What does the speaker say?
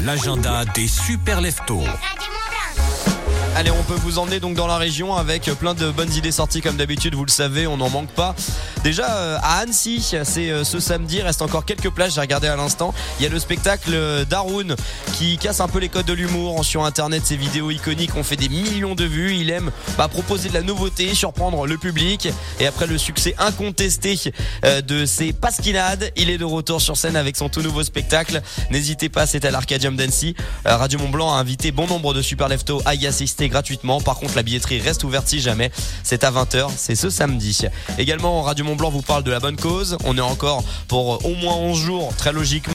L'agenda des super leftos. Allez, on peut vous emmener donc dans la région avec plein de bonnes idées sorties comme d'habitude, vous le savez, on n'en manque pas. Déjà euh, à Annecy, c'est euh, ce samedi, reste encore quelques places, j'ai regardé à l'instant. Il y a le spectacle d'Arun qui casse un peu les codes de l'humour sur internet, ses vidéos iconiques ont fait des millions de vues, il aime bah, proposer de la nouveauté, surprendre le public et après le succès incontesté euh, de ses pasquinades, il est de retour sur scène avec son tout nouveau spectacle. N'hésitez pas, c'est à l'Arcadium d'Annecy. Radio Mont Blanc a invité bon nombre de super leftos à y assister gratuitement. Par contre, la billetterie reste ouverte si jamais. C'est à 20h, c'est ce samedi. Également, Blanc vous parle de la bonne cause. On est encore pour au moins 11 jours, très logiquement.